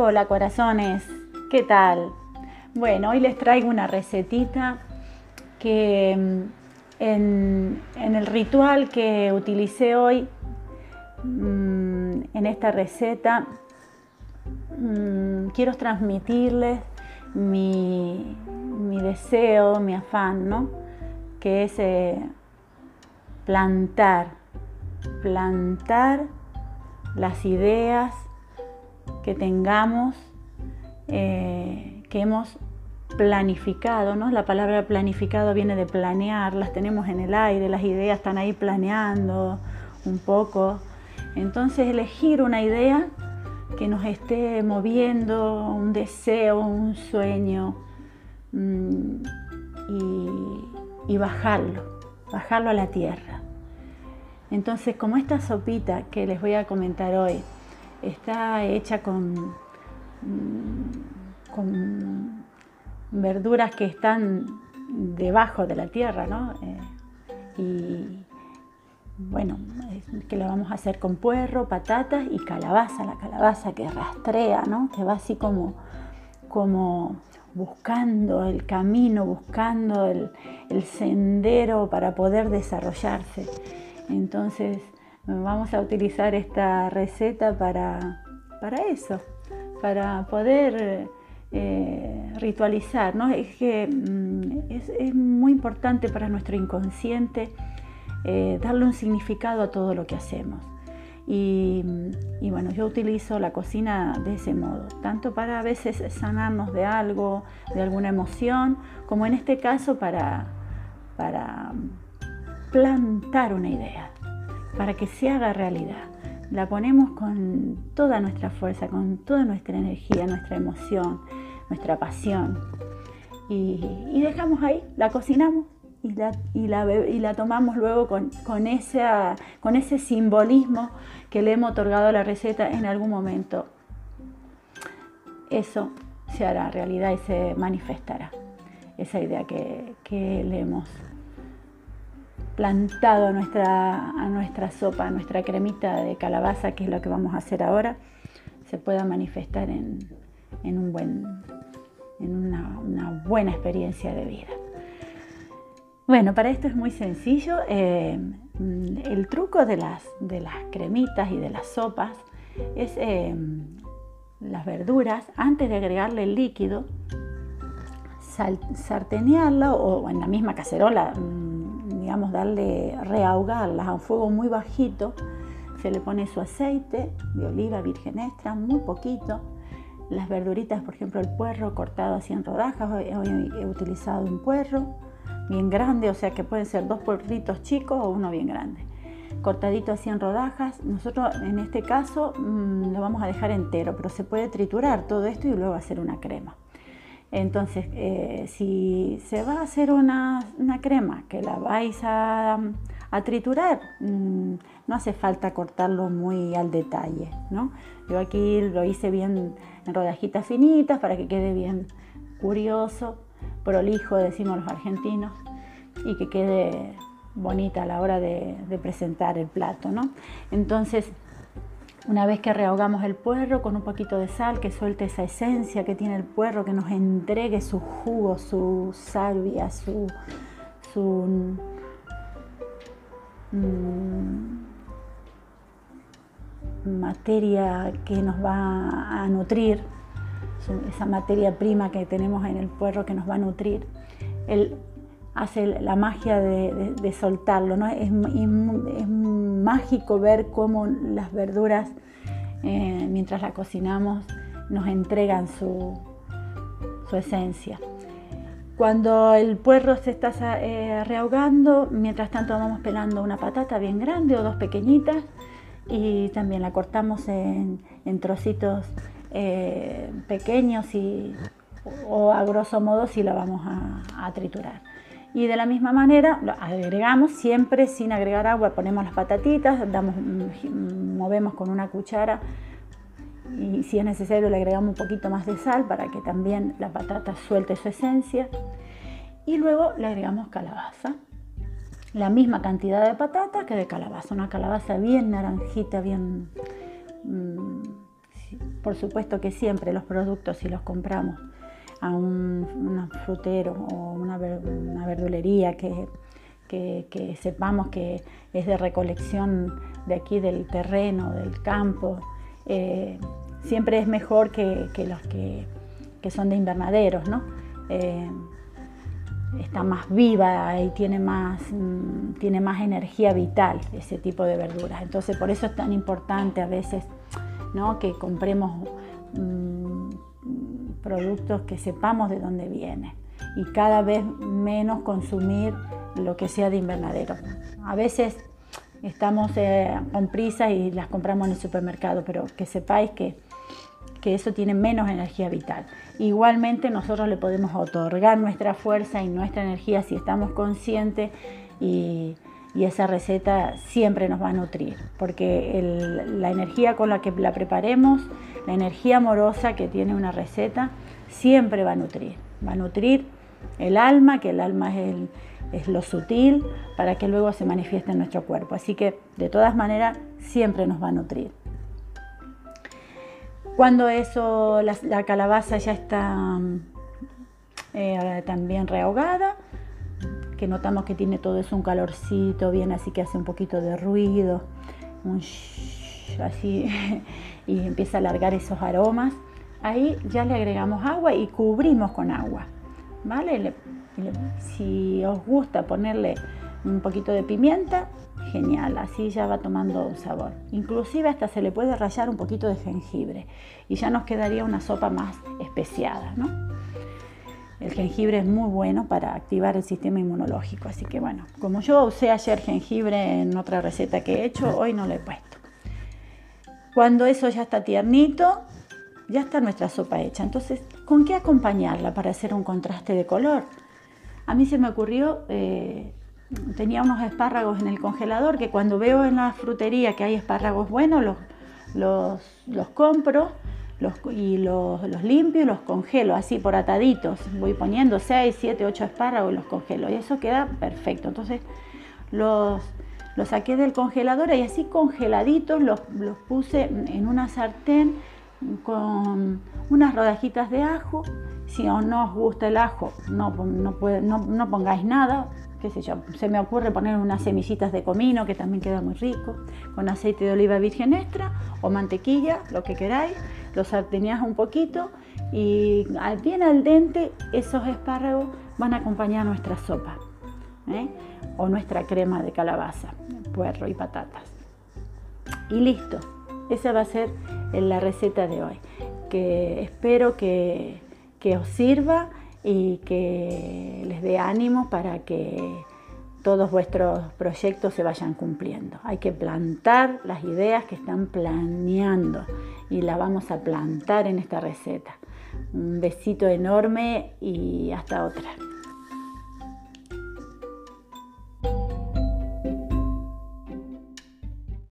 Hola corazones, ¿qué tal? Bueno, hoy les traigo una recetita que mm, en, el ritual que utilicé hoy, mm, en esta receta, mm, quiero transmitirles mi, deseo, mi afán, ¿no? Que es eh, plantar, plantar las ideas que tengamos, eh, que hemos planificado, ¿no? La palabra planificado viene de planear, las tenemos en el aire, las ideas están ahí planeando un poco. Entonces elegir una idea que nos esté moviendo, un deseo, un sueño, mm, y bajarlo, bajarlo a la tierra. Entonces, como esta sopita que les voy a comentar hoy está hecha con, mm, con verduras que están debajo de la tierra, ¿no? Eh, y bueno, que la vamos a hacer con puerro, patatas y calabaza, la calabaza que rastrea, ¿no? Que va así como, como buscando el camino, buscando el sendero para poder desarrollarse. Entonces vamos a utilizar esta receta para, eso, para poder eh, ritualizar. ¿no? Es que mm, es, muy importante para nuestro inconsciente eh, darle un significado a todo lo que hacemos. Y, y, bueno, yo utilizo la cocina de ese modo, tanto para a veces sanarnos de algo, de alguna emoción, como en este caso para, para plantar una idea, para que se haga realidad. La ponemos con toda nuestra fuerza, con toda nuestra energía, nuestra emoción, nuestra pasión. Y, dejamos ahí, la cocinamos y la, y la, tomamos luego con, con, con ese simbolismo que le hemos otorgado a la receta en algún momento. Eso se hará realidad y se manifestará, esa idea que, que le hemos plantado a nuestra, a nuestra sopa, a nuestra cremita de calabaza, que es lo que vamos a hacer ahora, se pueda manifestar en, un buen, en una, buena experiencia de vida. Bueno, para esto es muy sencillo. Eh, el truco de las, de las cremitas y de las sopas es eh, las verduras, antes de agregarle el líquido, sartenearla o en la misma cacerola digamos, darle, rehogarlas a un fuego muy bajito. Se le pone su aceite de oliva virgen extra, muy poquito. Las verduritas, por ejemplo, el puerro cortado así en rodajas. Hoy, he utilizado un puerro bien grande, o sea que pueden ser dos puerritos chicos o uno bien grande. Cortadito así en rodajas. Nosotros en este caso mm, lo vamos a dejar entero, pero se puede triturar todo esto y luego hacer una crema. Entonces, eh, si se va a hacer una, crema que la vais a, triturar, mm, no hace falta cortarlo muy al detalle, ¿no? Yo aquí lo hice bien en rodajitas finitas para que quede bien curioso, prolijo, decimos los argentinos, y que quede bonita a la hora de, de presentar el plato, ¿no? Entonces, una vez que rehogamos el puerro con un poquito de sal, que suelte esa esencia que tiene el puerro, que nos entregue su jugo, su salvia, su, mm, materia que nos va a nutrir, esa materia prima que tenemos en el puerro que nos va a nutrir. Él hace la magia de, soltarlo, ¿no? Mágico ver cómo las verduras, eh, mientras las cocinamos, nos entregan su, esencia. Cuando el puerro se está eh, rehogando, mientras tanto vamos pelando una patata bien grande o dos pequeñitas y también la cortamos en, trocitos eh, pequeños y, o a grosso modo si la vamos a triturar y de la misma manera lo agregamos siempre sin agregar agua, ponemos las patatitas, damos, movemos con una cuchara y si es necesario le agregamos un poquito más de sal para que también la patata suelte su esencia y luego le agregamos calabaza. La misma cantidad de patata que de calabaza, una calabaza bien naranjita, bien mm, por supuesto que siempre los productos si los compramos a un, frutero o una, verdulería que, sepamos que es de recolección de aquí del terreno, del campo, eh, siempre es mejor que, los que, son de invernaderos, ¿no? Eh, está más viva y tiene más, mm, tiene más energía vital ese tipo de verduras. Entonces por eso es tan importante a veces ¿no? que compremos mm, productos que sepamos de dónde vienen y cada vez menos consumir lo que sea de invernadero. A veces estamos eh, con prisa y las compramos en el supermercado, pero que sepáis que que eso tiene menos energía vital. Igualmente nosotros le podemos otorgar nuestra fuerza y nuestra energía si estamos conscientes y, esa receta siempre nos va a nutrir, porque la energía con la que la preparemos, la energía amorosa que tiene una receta, siempre va a nutrir. Va a nutrir el alma, que el alma es, lo sutil, para que luego se manifieste en nuestro cuerpo. Así que de todas maneras siempre nos va a nutrir. Cuando eso, la, calabaza ya está eh, también rehogada, que notamos que tiene todo eso un calorcito bien, así que hace un poquito de ruido, así, y empieza a alargar esos aromas. Ahí ya le agregamos agua y cubrimos con agua, ¿vale? si os gusta ponerle un poquito de pimienta, genial, así ya va tomando un sabor. Inclusive hasta se le puede rallar un poquito de jengibre y ya nos quedaría una sopa más especiada, ¿no? El jengibre es muy bueno para activar el sistema inmunológico, así que bueno, como yo usé ayer jengibre en otra receta que he hecho, hoy no lo he puesto. Cuando eso ya está tiernito, ya está nuestra sopa hecha. Entonces, ¿con qué acompañarla para hacer un contraste de color? A mí se me ocurrió eh, tenía unos espárragos en el congelador que cuando veo en la frutería que hay espárragos buenos, los, los, compro los, y los, los, limpio y los congelo así por ataditos. Voy poniendo 6, 7, 8 espárragos y los congelo y eso queda perfecto. Entonces los, los saqué del congelador y así congeladitos los, los puse en una sartén con unas rodajitas de ajo. Si no os gusta el ajo, no, no, no, no pongáis nada, yo, se me ocurre poner unas semillitas de comino que también queda muy rico, con aceite de oliva virgen extra o mantequilla, lo que queráis, lo sarteneás un poquito y bien al dente esos espárragos van a acompañar nuestra sopa ¿eh? o nuestra crema de calabaza, puerro y patatas. Y listo, esa va a ser la receta de hoy, que espero que os sirva y que les dé ánimo para que todos vuestros proyectos se vayan cumpliendo. Hay que plantar las ideas que están planeando y las vamos a plantar en esta receta. Un besito enorme y hasta otra.